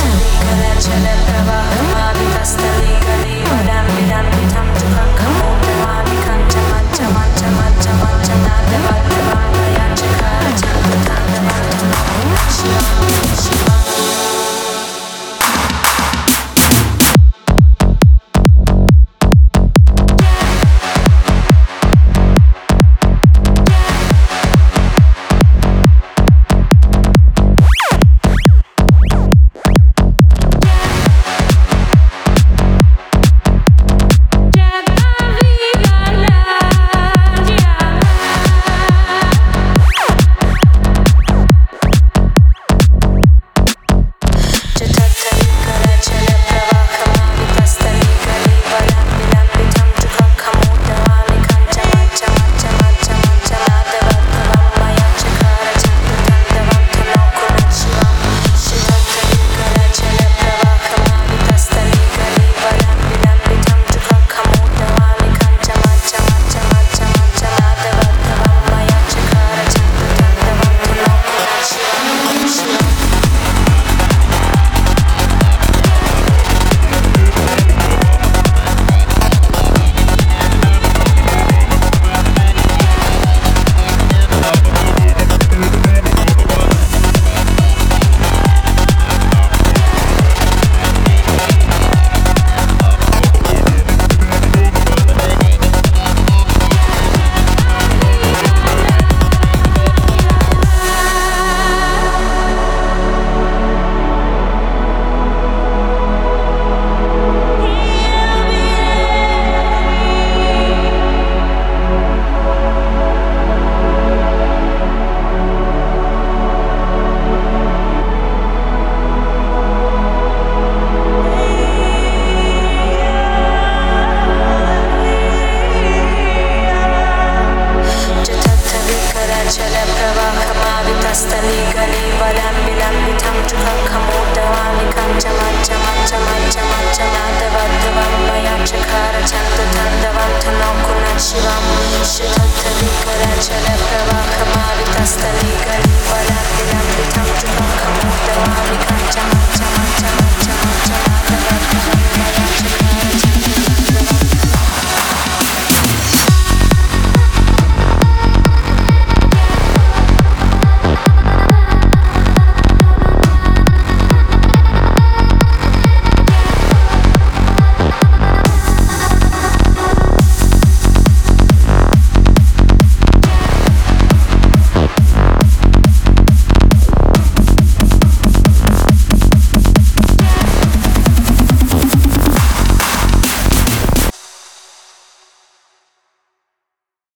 Chala, chala, chala,